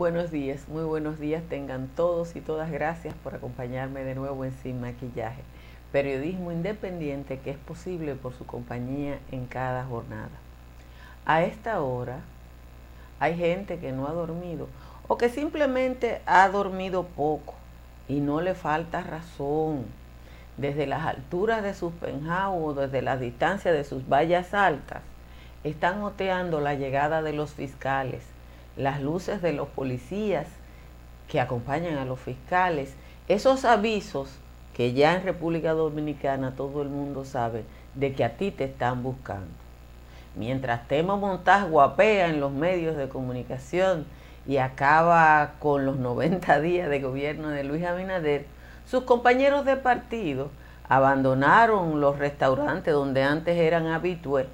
Buenos días, muy buenos días tengan todos y todas. Gracias por acompañarme de nuevo en Sin Maquillaje. Periodismo independiente que es posible por su compañía en cada jornada. A esta hora hay gente que no ha dormido o que simplemente ha dormido poco y no le falta razón. Desde las alturas de sus penthouse o desde la distancia de sus vallas altas, están oteando la llegada de los fiscales, las luces de los policías que acompañan a los fiscales, esos avisos que ya en República Dominicana todo el mundo sabe de que a ti te están buscando. Mientras Temo Montaz guapea en los medios de comunicación y acaba con los 90 días de gobierno de Luis Abinader, sus compañeros de partido abandonaron los restaurantes donde antes eran habitués.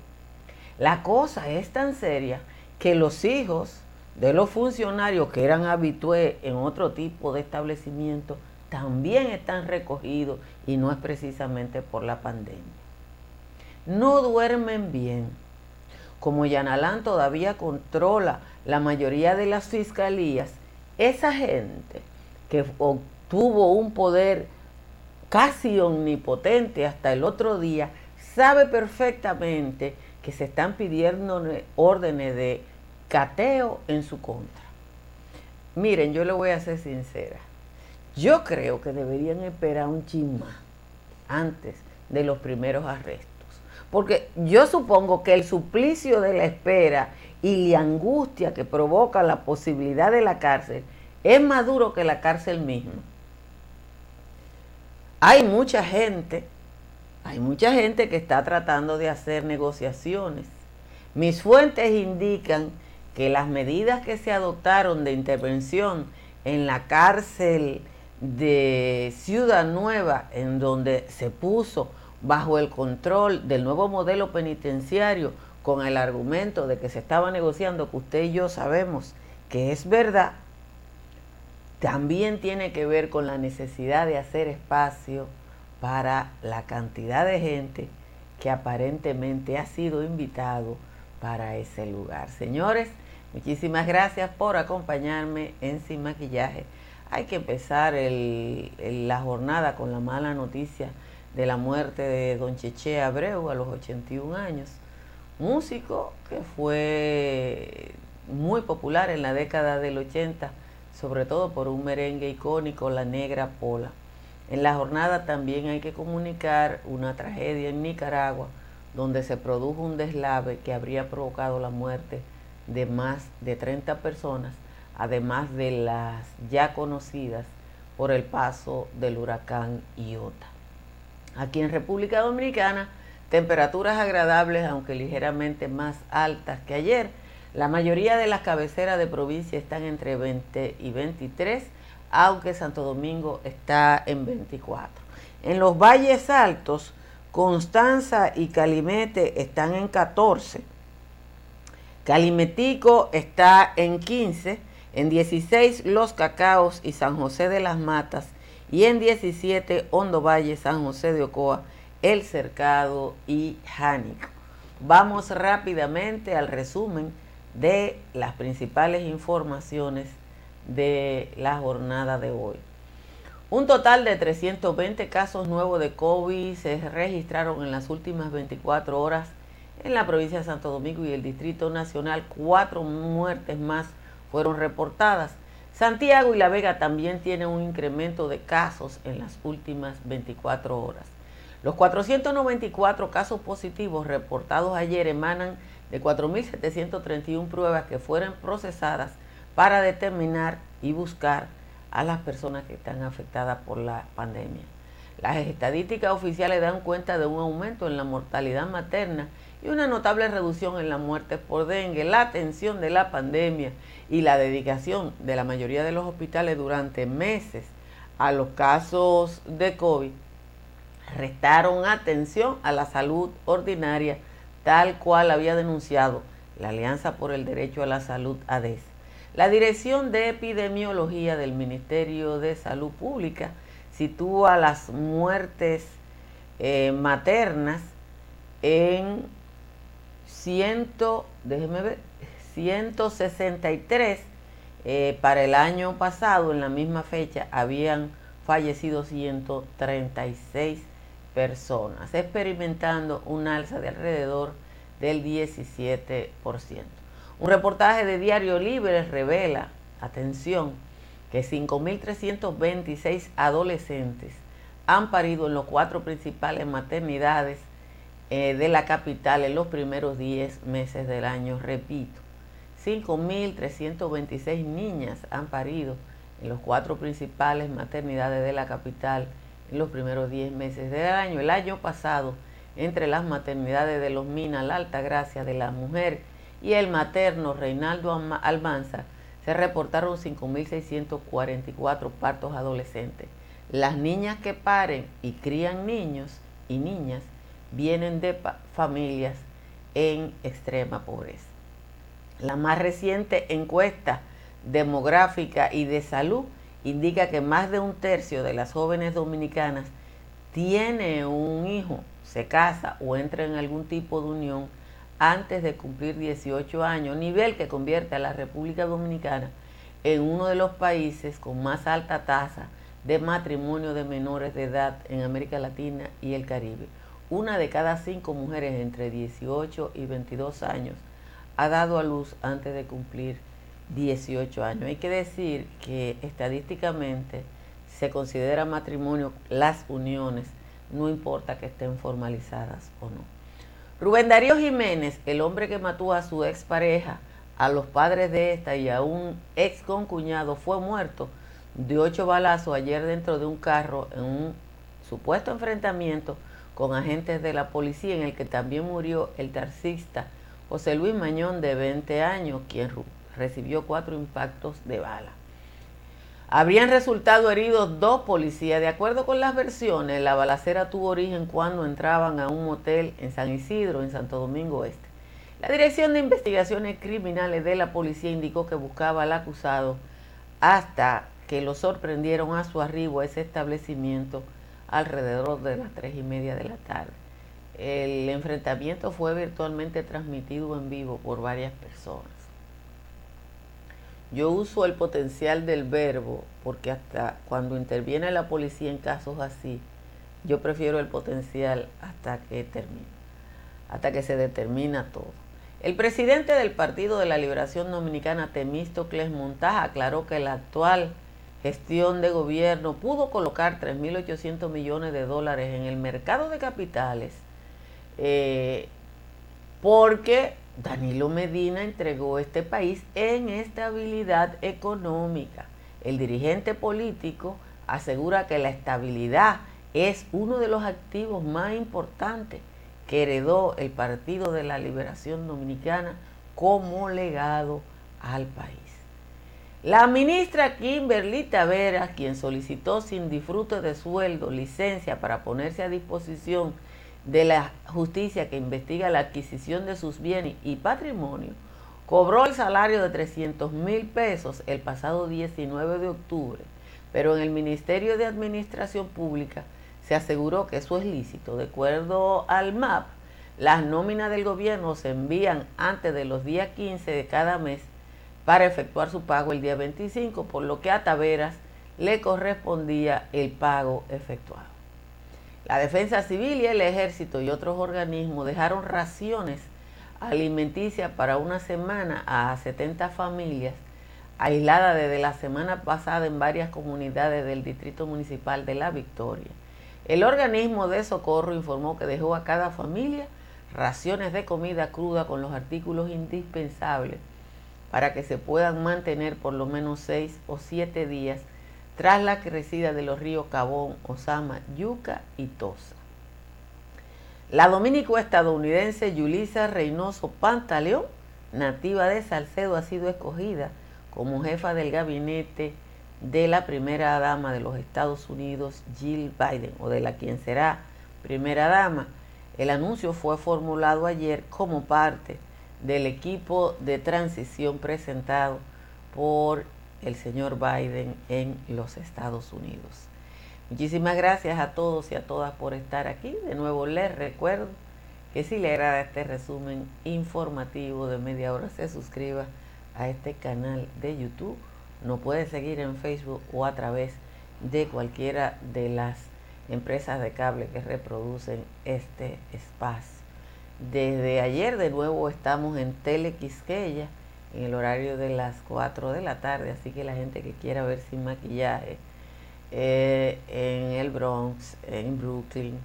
La cosa es tan seria que los hijos de los funcionarios que eran habitués en otro tipo de establecimiento también están recogidos y no es precisamente por la pandemia. No duermen bien. Como Yanalán todavía controla la mayoría de las fiscalías, esa gente que obtuvo un poder casi omnipotente hasta el otro día, sabe perfectamente que se están pidiendo órdenes de cateo en su contra. Miren, yo le voy a ser sincera. Yo creo que deberían esperar un chisma antes de los primeros arrestos. Porque yo supongo que el suplicio de la espera y la angustia que provoca la posibilidad de la cárcel es más duro que la cárcel misma. Hay mucha gente, hay mucha gente que está tratando de hacer negociaciones. Mis fuentes indican que las medidas que se adoptaron de intervención en la cárcel de Ciudad Nueva, en donde se puso bajo el control del nuevo modelo penitenciario con el argumento de que se estaba negociando, que usted y yo sabemos que es verdad, también tiene que ver con la necesidad de hacer espacio para la cantidad de gente que aparentemente ha sido invitado para ese lugar. Señores, muchísimas gracias por acompañarme en Sin Maquillaje hay que empezar la jornada con la mala noticia de la muerte de don Cheche Abreu a los 81 años, músico que fue muy popular en la década del 80, sobre todo por un merengue icónico, La Negra Pola. En la jornada también hay que comunicar una tragedia en Nicaragua, donde se produjo un deslave que habría provocado la muerte de más de 30 personas además de las ya conocidas por el paso del huracán Iota. Aquí en República Dominicana, temperaturas agradables, aunque ligeramente más altas que ayer. La mayoría de las cabeceras de provincia están entre 20 y 23, aunque Santo Domingo está en 24. En los valles altos, Constanza y Calimete están en 14. Calimetico está en 15 en 16 Los Cacaos y San José de las Matas y en 17 Hondo Valle, San José de Ocoa, El Cercado y Jánico. Vamos rápidamente al resumen de las principales informaciones de la jornada de hoy. Un total de 320 casos nuevos de COVID se registraron en las últimas 24 horas en la provincia de Santo Domingo y el Distrito Nacional. Cuatro muertes más fueron reportadas. Santiago y La Vega también tienen un incremento de casos en las últimas 24 horas. Los 494 casos positivos reportados ayer emanan de 4.731 pruebas que fueron procesadas para determinar y buscar a las personas que están afectadas por la pandemia. Las estadísticas oficiales dan cuenta de un aumento en la mortalidad materna y una notable reducción en la muerte por dengue. La atención de la pandemia y la dedicación de la mayoría de los hospitales durante meses a los casos de COVID restaron atención a la salud ordinaria tal cual había denunciado la Alianza por el Derecho a la Salud ADES. La Dirección de Epidemiología del Ministerio de Salud Pública sitúa las muertes eh, maternas en 100, déjeme ver, 163 Eh, para el año pasado, en la misma fecha, habían fallecido 136 personas, experimentando un alza de alrededor del 17%. Un reportaje de Diario Libre revela, atención, que 5.326 adolescentes han parido en los cuatro principales maternidades eh, de la capital en los primeros 10 meses del año. Repito, 5.326 niñas han parido en los cuatro principales maternidades de la capital en los primeros 10 meses del año. El año pasado, entre las maternidades de los Minas, la Alta Gracia de la Mujer y el materno Reinaldo Almanza, se reportaron 5.644 partos adolescentes. Las niñas que paren y crían niños y niñas vienen de familias en extrema pobreza. La más reciente encuesta demográfica y de salud indica que más de un tercio de las jóvenes dominicanas tiene un hijo, se casa o entra en algún tipo de unión antes de cumplir 18 años, nivel que convierte a la República Dominicana en uno de los países con más alta tasa de matrimonio de menores de edad en América Latina y el Caribe. Una de cada cinco mujeres entre 18 y 22 años ha dado a luz antes de cumplir 18 años. Hay que decir que estadísticamente se considera matrimonio las uniones, no importa que estén formalizadas o no. Rubén Darío Jiménez, el hombre que mató a su expareja, a los padres de esta y a un ex concuñado, fue muerto de ocho balazos ayer dentro de un carro en un supuesto enfrentamiento con agentes de la policía en el que también murió el taxista José Luis Mañón de 20 años, quien recibió cuatro impactos de bala. Habrían resultado heridos dos policías. De acuerdo con las versiones, la balacera tuvo origen cuando entraban a un motel en San Isidro, en Santo Domingo Este. La Dirección de Investigaciones Criminales de la policía indicó que buscaba al acusado hasta que lo sorprendieron a su arribo a ese establecimiento alrededor de las tres y media de la tarde. El enfrentamiento fue virtualmente transmitido en vivo por varias personas. Yo uso el potencial del verbo porque hasta cuando interviene la policía en casos así, yo prefiero el potencial hasta que termine, hasta que se determina todo. El presidente del Partido de la Liberación Dominicana, Temístocles Montaja, aclaró que la actual gestión de gobierno pudo colocar 3.800 millones de dólares en el mercado de capitales eh, porque Danilo Medina entregó este país en estabilidad económica. El dirigente político asegura que la estabilidad es uno de los activos más importantes que heredó el Partido de la Liberación Dominicana como legado al país. La ministra Kimberly Taveras, quien solicitó sin disfrute de sueldo licencia para ponerse a disposición de la justicia que investiga la adquisición de sus bienes y patrimonio, cobró el salario de 300 mil pesos el pasado 19 de octubre, pero en el Ministerio de Administración Pública se aseguró que eso es lícito. De acuerdo al MAP, las nóminas del gobierno se envían antes de los días 15 de cada mes para efectuar su pago el día 25, por lo que a Taveras le correspondía el pago efectuado. La Defensa Civil y el Ejército y otros organismos dejaron raciones alimenticias para una semana a 70 familias aisladas desde la semana pasada en varias comunidades del Distrito Municipal de La Victoria. El organismo de socorro informó que dejó a cada familia raciones de comida cruda con los artículos indispensables para que se puedan mantener por lo menos seis o siete días tras la crecida de los ríos Cabón, Osama, Yuca y Tosa. La dominico-estadounidense Yulisa Reynoso Pantaleón, nativa de Salcedo, ha sido escogida como jefa del gabinete de la primera dama de los Estados Unidos, Jill Biden, o de la quien será primera dama. El anuncio fue formulado ayer como parte del equipo de transición presentado por el señor Biden en los Estados Unidos. Muchísimas gracias a todos y a todas por estar aquí. De nuevo les recuerdo que si le agrada este resumen informativo de media hora, se suscriba a este canal de YouTube nos puede seguir en Facebook o a través de cualquiera de las empresas de cable que reproducen este espacio. Desde ayer de nuevo estamos en Telequisqueya en el horario de las 4 de la tarde, así que la gente que quiera ver sin maquillaje eh, en el Bronx, en Brooklyn,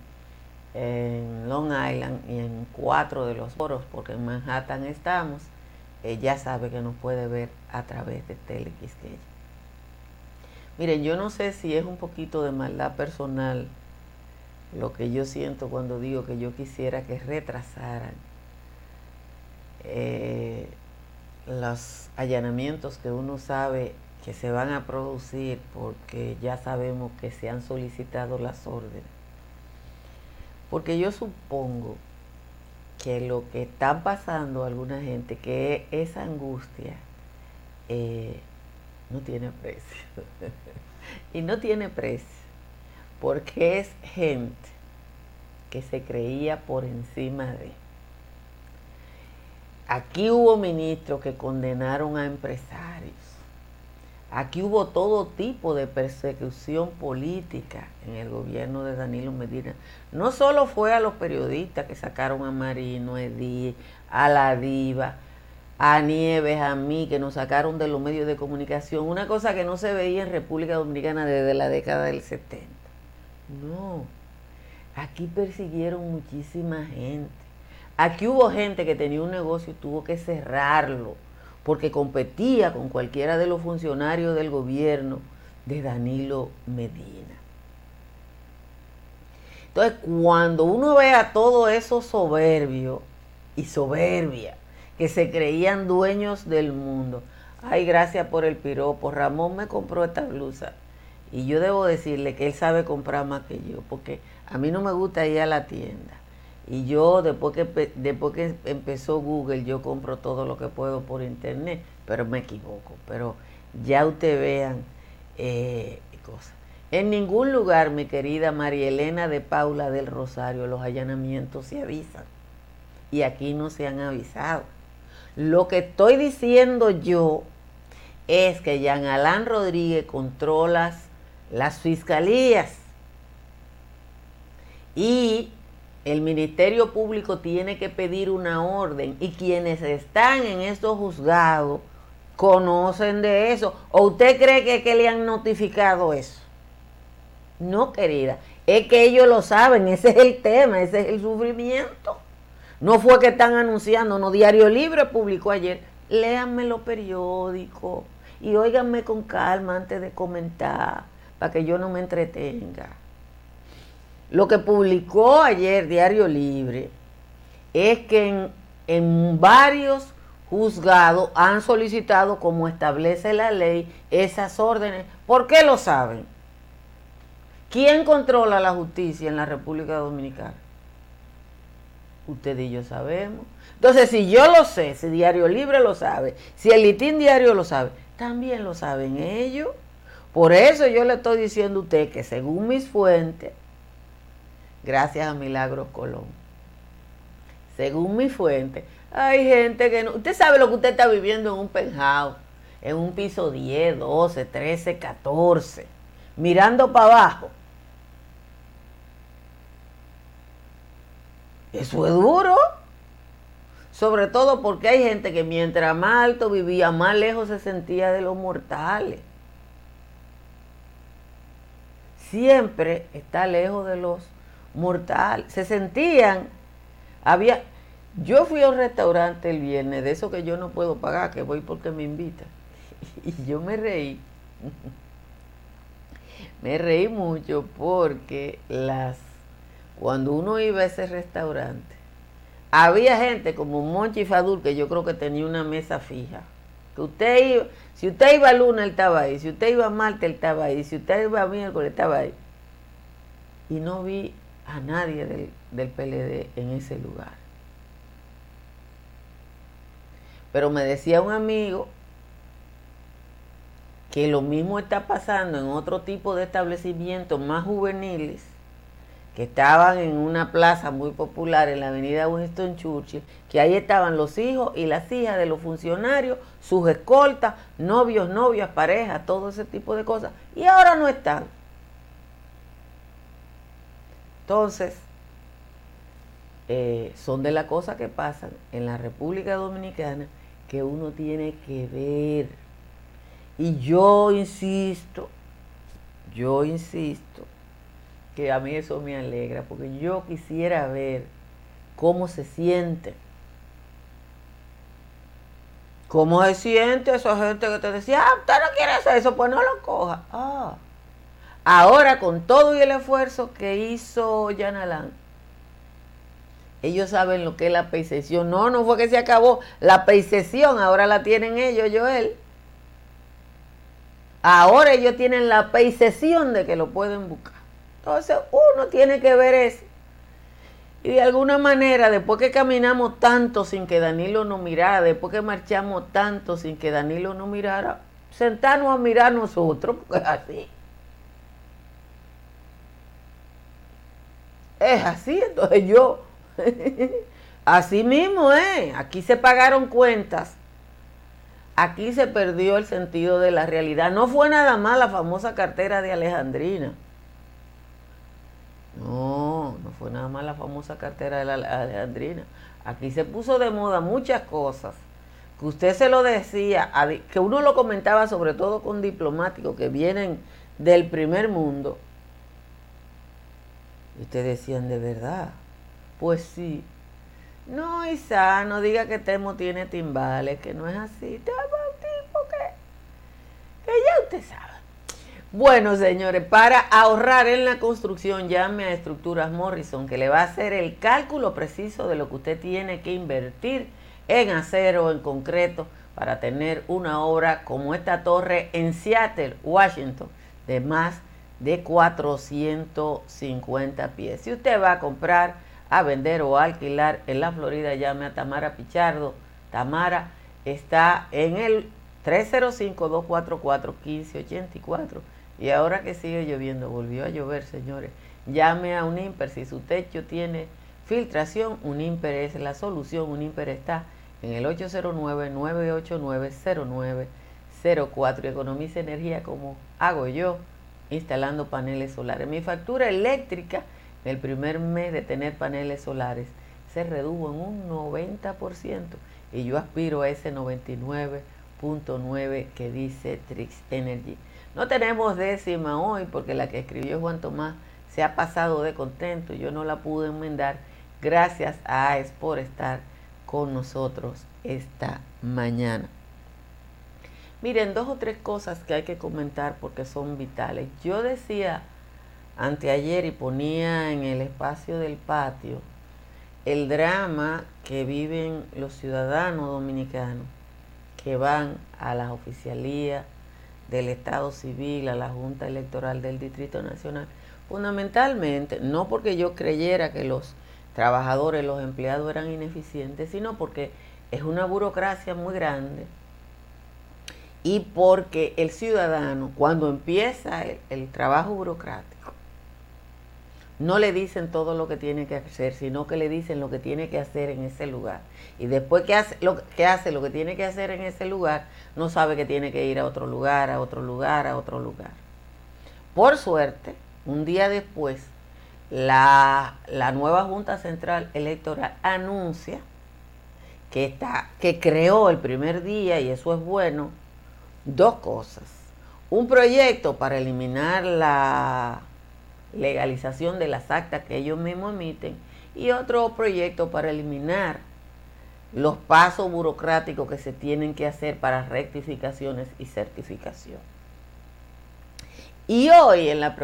en Long Island y en cuatro de los foros, porque en Manhattan estamos, eh, ya sabe que nos puede ver a través de Telequisqueya. Miren, yo no sé si es un poquito de maldad personal lo que yo siento cuando digo que yo quisiera que retrasaran eh, los allanamientos que uno sabe que se van a producir porque ya sabemos que se han solicitado las órdenes. Porque yo supongo que lo que está pasando a alguna gente, que esa angustia, eh, no tiene precio. y no tiene precio porque es gente que se creía por encima de. Aquí hubo ministros que condenaron a empresarios. Aquí hubo todo tipo de persecución política en el gobierno de Danilo Medina. No solo fue a los periodistas que sacaron a Marino, Edí, a la diva, a Nieves, a mí, que nos sacaron de los medios de comunicación. Una cosa que no se veía en República Dominicana desde la década del 70. No, aquí persiguieron muchísima gente. Aquí hubo gente que tenía un negocio y tuvo que cerrarlo porque competía con cualquiera de los funcionarios del gobierno de Danilo Medina. Entonces, cuando uno ve a todo eso soberbio y soberbia, que se creían dueños del mundo, ay, gracias por el piropo, Ramón me compró esta blusa y yo debo decirle que él sabe comprar más que yo, porque a mí no me gusta ir a la tienda. Y yo, después que, después que empezó Google, yo compro todo lo que puedo por internet, pero me equivoco. Pero ya ustedes vean eh, cosas. En ningún lugar, mi querida María Elena de Paula del Rosario, los allanamientos se avisan. Y aquí no se han avisado. Lo que estoy diciendo yo es que Jean Alain Rodríguez controla las fiscalías. Y el Ministerio Público tiene que pedir una orden y quienes están en estos juzgados conocen de eso. ¿O usted cree que, que le han notificado eso? No, querida, es que ellos lo saben, ese es el tema, ese es el sufrimiento. No fue que están anunciando, no, Diario Libre publicó ayer, léanme los periódicos y óiganme con calma antes de comentar para que yo no me entretenga. Lo que publicó ayer Diario Libre es que en, varios juzgados han solicitado, como establece la ley, esas órdenes. ¿Por qué lo saben? ¿Quién controla la justicia en la República Dominicana? Usted y yo sabemos. Entonces, si yo lo sé, si Diario Libre lo sabe, si el Litín Diario lo sabe, también lo saben ellos. Por eso yo le estoy diciendo a usted que según mis fuentes, gracias a Milagros Colón, según mis fuentes, hay gente que no... Usted sabe lo que usted está viviendo en un penthouse, en un piso 10, 12, 13, 14, mirando para abajo. Eso es duro. Sobre todo porque hay gente que mientras más alto vivía, más lejos se sentía de los mortales siempre está lejos de los mortales. Se sentían, había, yo fui a un restaurante el viernes, de eso que yo no puedo pagar, que voy porque me invitan. Y yo me reí. Me reí mucho porque las cuando uno iba a ese restaurante, había gente como Monchi Fadul, que yo creo que tenía una mesa fija. Que usted iba, si usted iba a luna, él estaba ahí. Si usted iba a Marte, él estaba ahí. Si usted iba a miércoles, estaba ahí. Y no vi a nadie del, del PLD en ese lugar. Pero me decía un amigo que lo mismo está pasando en otro tipo de establecimientos más juveniles, que estaban en una plaza muy popular en la avenida Winston Churchill, que ahí estaban los hijos y las hijas de los funcionarios, sus escoltas, novios, novias, parejas, todo ese tipo de cosas, y ahora no están. Entonces, eh, son de las cosas que pasan en la República Dominicana que uno tiene que ver. Y yo insisto, yo insisto, que a mí eso me alegra, porque yo quisiera ver cómo se siente. ¿Cómo se siente esa gente que te decía, ah, usted no quiere hacer eso? Pues no lo coja. Ah. Ahora, con todo y el esfuerzo que hizo Jan Alain, ellos saben lo que es la percepción. No, no fue que se acabó. La percepción ahora la tienen ellos, Joel. Ahora ellos tienen la percepción de que lo pueden buscar. Entonces uno tiene que ver eso. Y de alguna manera, después que caminamos tanto sin que Danilo nos mirara, después que marchamos tanto sin que Danilo nos mirara, sentarnos a mirar nosotros, porque es así. Es así, entonces yo, así mismo es, aquí se pagaron cuentas, aquí se perdió el sentido de la realidad. No fue nada más la famosa cartera de Alejandrina. No, no fue nada más la famosa cartera de la Alejandrina. Aquí se puso de moda muchas cosas que usted se lo decía, que uno lo comentaba sobre todo con diplomáticos que vienen del primer mundo. Y ustedes decían, ¿de verdad? Pues sí. No, Isa, no diga que Temo tiene timbales, que no es así. Temo un tipo que, que ya usted sabe. Bueno, señores, para ahorrar en la construcción, llame a Estructuras Morrison, que le va a hacer el cálculo preciso de lo que usted tiene que invertir en acero en concreto para tener una obra como esta torre en Seattle, Washington, de más de 450 pies. Si usted va a comprar, a vender o a alquilar en la Florida, llame a Tamara Pichardo. Tamara está en el 305-244-1584 y ahora que sigue lloviendo, volvió a llover, señores, llame a un IMPER. Si su techo tiene filtración, un IMPER es la solución. Un IMPER está en el 809-989-0904 y economiza energía como hago yo, instalando paneles solares. Mi factura eléctrica en el primer mes de tener paneles solares se redujo en un 90% y yo aspiro a ese 99.9 que dice Trix Energy. No tenemos décima hoy porque la que escribió Juan Tomás se ha pasado de contento. Yo no la pude enmendar. Gracias a AES por estar con nosotros esta mañana. Miren, dos o tres cosas que hay que comentar porque son vitales. Yo decía anteayer y ponía en el espacio del patio el drama que viven los ciudadanos dominicanos que van a las oficialías del Estado Civil a la Junta Electoral del Distrito Nacional, fundamentalmente no porque yo creyera que los trabajadores, los empleados eran ineficientes, sino porque es una burocracia muy grande y porque el ciudadano, cuando empieza el, trabajo burocrático, no le dicen todo lo que tiene que hacer, sino que le dicen lo que tiene que hacer en ese lugar. Y después que hace lo que, hace, lo que tiene que hacer en ese lugar, no sabe que tiene que ir a otro lugar, a otro lugar, a otro lugar. Por suerte, un día después, la, la nueva Junta Central Electoral anuncia que, está, que creó el primer día, y eso es bueno, dos cosas. Un proyecto para eliminar la legalización de las actas que ellos mismos emiten y otro proyecto para eliminar los pasos burocráticos que se tienen que hacer para rectificaciones y certificación. Y hoy en la,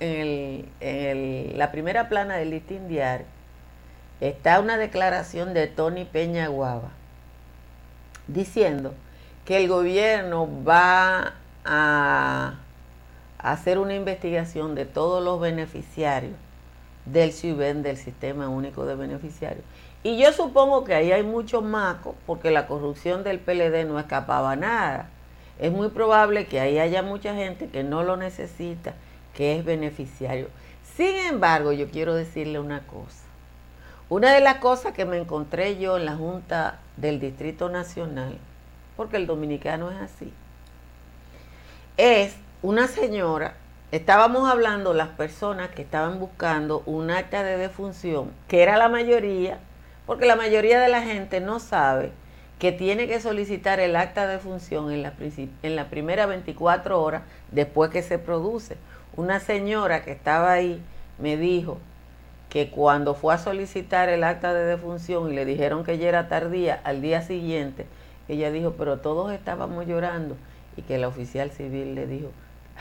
en, la primera plana del listín diario está una declaración de Tony Peña Guava diciendo que el gobierno va a hacer una investigación de todos los beneficiarios del CIBEN, del Sistema Único de Beneficiarios. Y yo supongo que ahí hay mucho maco, porque la corrupción del PLD no escapaba nada. Es muy probable que ahí haya mucha gente que no lo necesita que es beneficiario. Sin embargo, yo quiero decirle una cosa. Una de las cosas que me encontré yo en la Junta del Distrito Nacional, porque el dominicano es así, es una señora, estábamos hablando las personas que estaban buscando un acta de defunción, que era la mayoría, porque la mayoría de la gente no sabe que tiene que solicitar el acta de defunción en la, en la primera 24 horas después que se produce. Una señora que estaba ahí me dijo que cuando fue a solicitar el acta de defunción y le dijeron que ya era tardía, al día siguiente, ella dijo, pero todos estábamos llorando y que la oficial civil le dijo,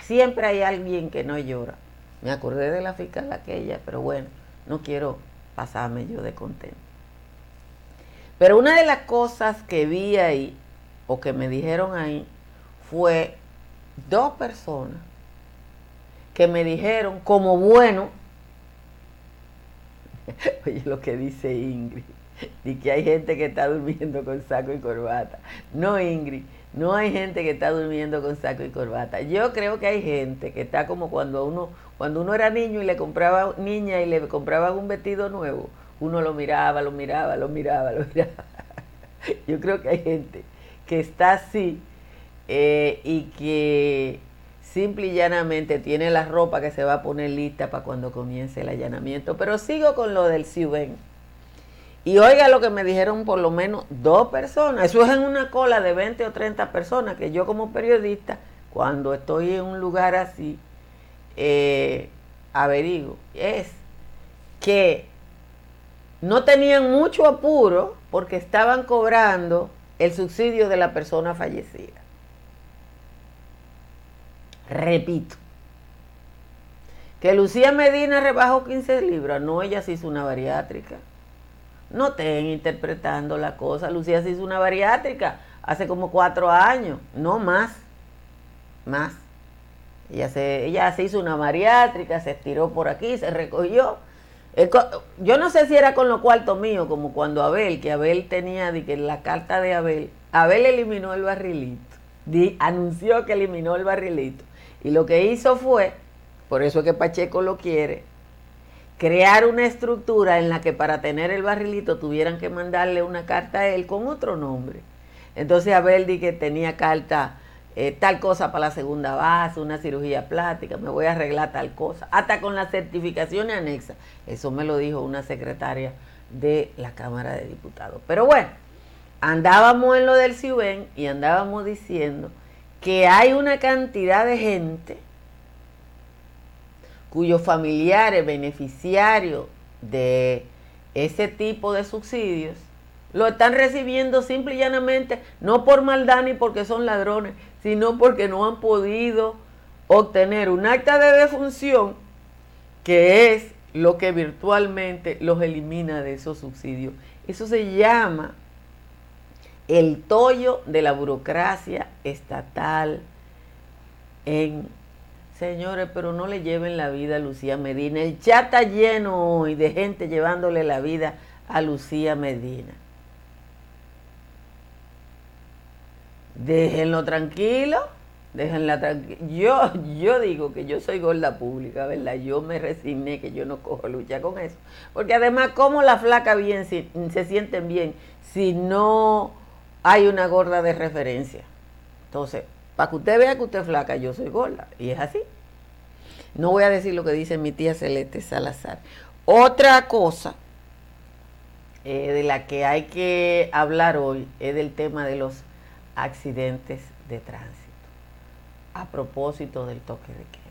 siempre hay alguien que no llora. Me acordé de la fiscal aquella, pero bueno, no quiero pasarme yo de contento. Pero una de las cosas que vi ahí, o que me dijeron ahí, fue dos personas que me dijeron como bueno, oye lo que dice Ingrid, y que hay gente que está durmiendo con saco y corbata. No, Ingrid, no hay gente que está durmiendo con saco y corbata. Yo creo que hay gente que está como cuando uno, cuando uno era niño y le compraba niña y le compraba un vestido nuevo, uno lo miraba, lo miraba, lo miraba, lo miraba. Yo creo que hay gente que está así eh, y que simple y llanamente tiene la ropa que se va a poner lista para cuando comience el allanamiento. Pero sigo con lo del Ciuben. Y oiga lo que me dijeron por lo menos dos personas. Eso es en una cola de 20 o 30 personas que yo como periodista, cuando estoy en un lugar así, eh, averigo. Es que no tenían mucho apuro porque estaban cobrando el subsidio de la persona fallecida. Repito, que Lucía Medina rebajó 15 libras, no, ella se hizo una bariátrica. No estén interpretando la cosa. Lucía se hizo una bariátrica hace como cuatro años, no más, más. Ella se, ella se hizo una bariátrica, se estiró por aquí, se recogió. Yo no sé si era con lo cuarto mío, como cuando Abel, que Abel tenía de que la carta de Abel, Abel eliminó el barrilito, anunció que eliminó el barrilito. Y lo que hizo fue, por eso es que Pacheco lo quiere, crear una estructura en la que para tener el barrilito tuvieran que mandarle una carta a él con otro nombre. Entonces Abel di que tenía carta eh, tal cosa para la segunda base, una cirugía plástica, me voy a arreglar tal cosa, hasta con la certificación anexa. Eso me lo dijo una secretaria de la Cámara de Diputados. Pero bueno, andábamos en lo del CIUBEN y andábamos diciendo que hay una cantidad de gente cuyos familiares beneficiarios de ese tipo de subsidios lo están recibiendo simple y llanamente, no por maldad ni porque son ladrones, sino porque no han podido obtener un acta de defunción que es lo que virtualmente los elimina de esos subsidios. Eso se llama el tollo de la burocracia estatal en Señores, pero no le lleven la vida a Lucía Medina. El chat está lleno hoy de gente llevándole la vida a Lucía Medina. Déjenlo tranquilo, déjenla tranquila. Yo, yo digo que yo soy gorda pública, ¿verdad? Yo me resigné que yo no cojo lucha con eso. Porque además, ¿cómo la flaca bien se, se sienten bien si no hay una gorda de referencia? Entonces, para que usted vea que usted es flaca, yo soy gorda. Y es así. No voy a decir lo que dice mi tía Celeste Salazar. Otra cosa eh, de la que hay que hablar hoy es del tema de los accidentes de tránsito. A propósito del toque de queda.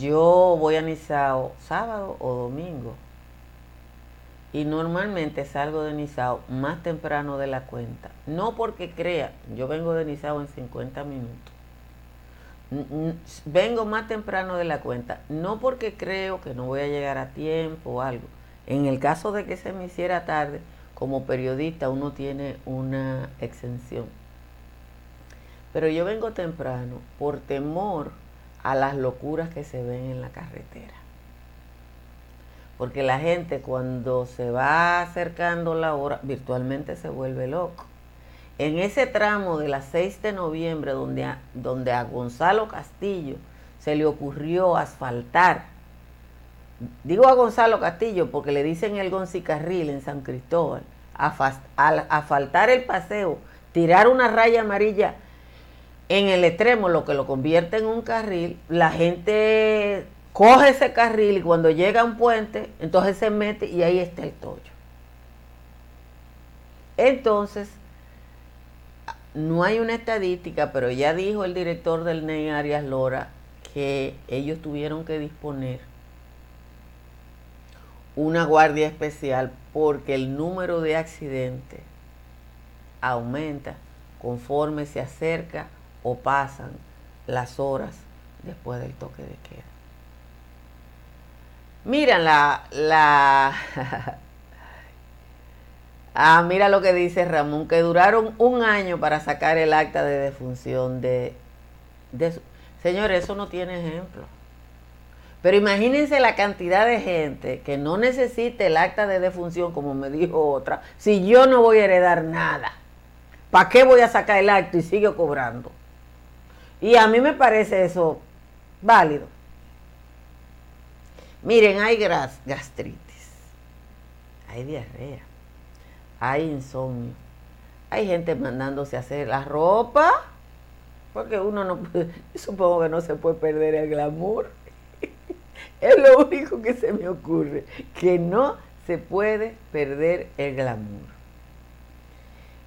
Yo voy a Nizao sábado o domingo y normalmente salgo de Nizao más temprano de la cuenta. No porque crea, yo vengo de Nizao en 50 minutos. Vengo más temprano de la cuenta, no porque creo que no voy a llegar a tiempo o algo. En el caso de que se me hiciera tarde, como periodista uno tiene una exención. Pero yo vengo temprano por temor a las locuras que se ven en la carretera. Porque la gente cuando se va acercando la hora, virtualmente se vuelve loco. En ese tramo de la 6 de noviembre, donde a, donde a Gonzalo Castillo se le ocurrió asfaltar. Digo a Gonzalo Castillo porque le dicen el Goncicarril en San Cristóbal, al asfaltar el paseo, tirar una raya amarilla en el extremo, lo que lo convierte en un carril, la gente coge ese carril y cuando llega a un puente, entonces se mete y ahí está el tollo. Entonces, no hay una estadística, pero ya dijo el director del NEI Arias Lora que ellos tuvieron que disponer una guardia especial porque el número de accidentes aumenta conforme se acerca o pasan las horas después del toque de queda. Mira la, la ah, mira lo que dice Ramón, que duraron un año para sacar el acta de defunción de, de Señores, eso no tiene ejemplo. Pero imagínense la cantidad de gente que no necesite el acta de defunción, como me dijo otra, si yo no voy a heredar nada. ¿Para qué voy a sacar el acto y sigo cobrando? Y a mí me parece eso válido. Miren, hay gastritis, hay diarrea, hay insomnio, hay gente mandándose a hacer la ropa, porque uno no puede, supongo que no se puede perder el glamour. es lo único que se me ocurre, que no se puede perder el glamour.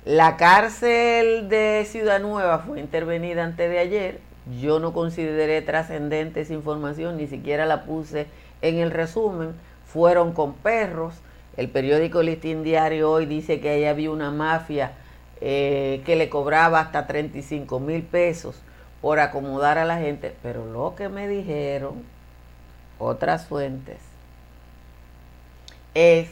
La cárcel de Ciudad Nueva fue intervenida antes de ayer. Yo no consideré trascendente esa información, ni siquiera la puse en el resumen, fueron con perros. El periódico Listín Diario hoy dice que ahí había una mafia eh, que le cobraba hasta 35 mil pesos por acomodar a la gente. Pero lo que me dijeron otras fuentes es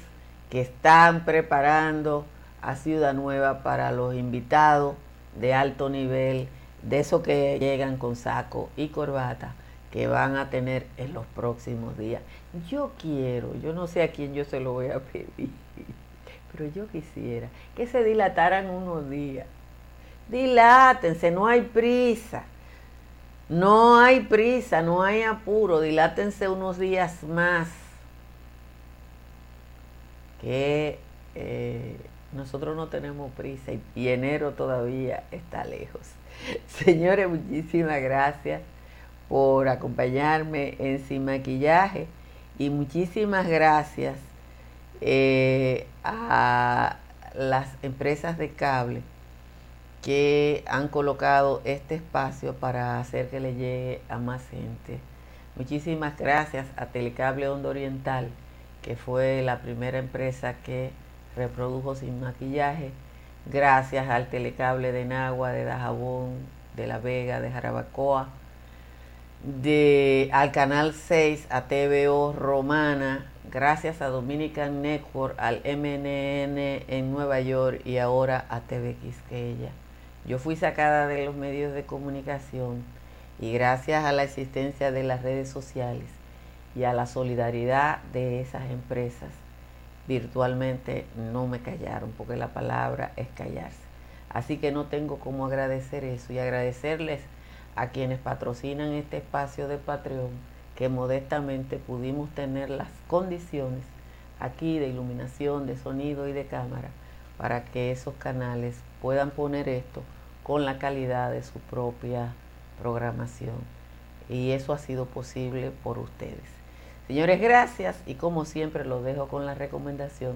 que están preparando a Ciudad Nueva para los invitados de alto nivel, de esos que llegan con saco y corbata que van a tener en los próximos días. Yo quiero, yo no sé a quién yo se lo voy a pedir, pero yo quisiera que se dilataran unos días. Dilátense, no hay prisa. No hay prisa, no hay apuro, dilátense unos días más. Que eh, nosotros no tenemos prisa y enero todavía está lejos. Señores, muchísimas gracias por acompañarme en Sin Maquillaje y muchísimas gracias eh, a las empresas de cable que han colocado este espacio para hacer que le llegue a más gente. Muchísimas gracias a Telecable Hondo Oriental, que fue la primera empresa que reprodujo sin maquillaje. Gracias al Telecable de Nagua, de Dajabón, de La Vega, de Jarabacoa, de, al Canal 6, a TVO Romana, gracias a Dominican Network, al MNN en Nueva York y ahora a TV Quisqueya. Yo fui sacada de los medios de comunicación y gracias a la existencia de las redes sociales y a la solidaridad de esas empresas, virtualmente no me callaron, porque la palabra es callarse. Así que no tengo cómo agradecer eso y agradecerles a quienes patrocinan este espacio de Patreon, que modestamente pudimos tener las condiciones aquí de iluminación, de sonido y de cámara, para que esos canales puedan poner esto con la calidad de su propia programación. Y eso ha sido posible por ustedes. Señores, gracias y como siempre los dejo con la recomendación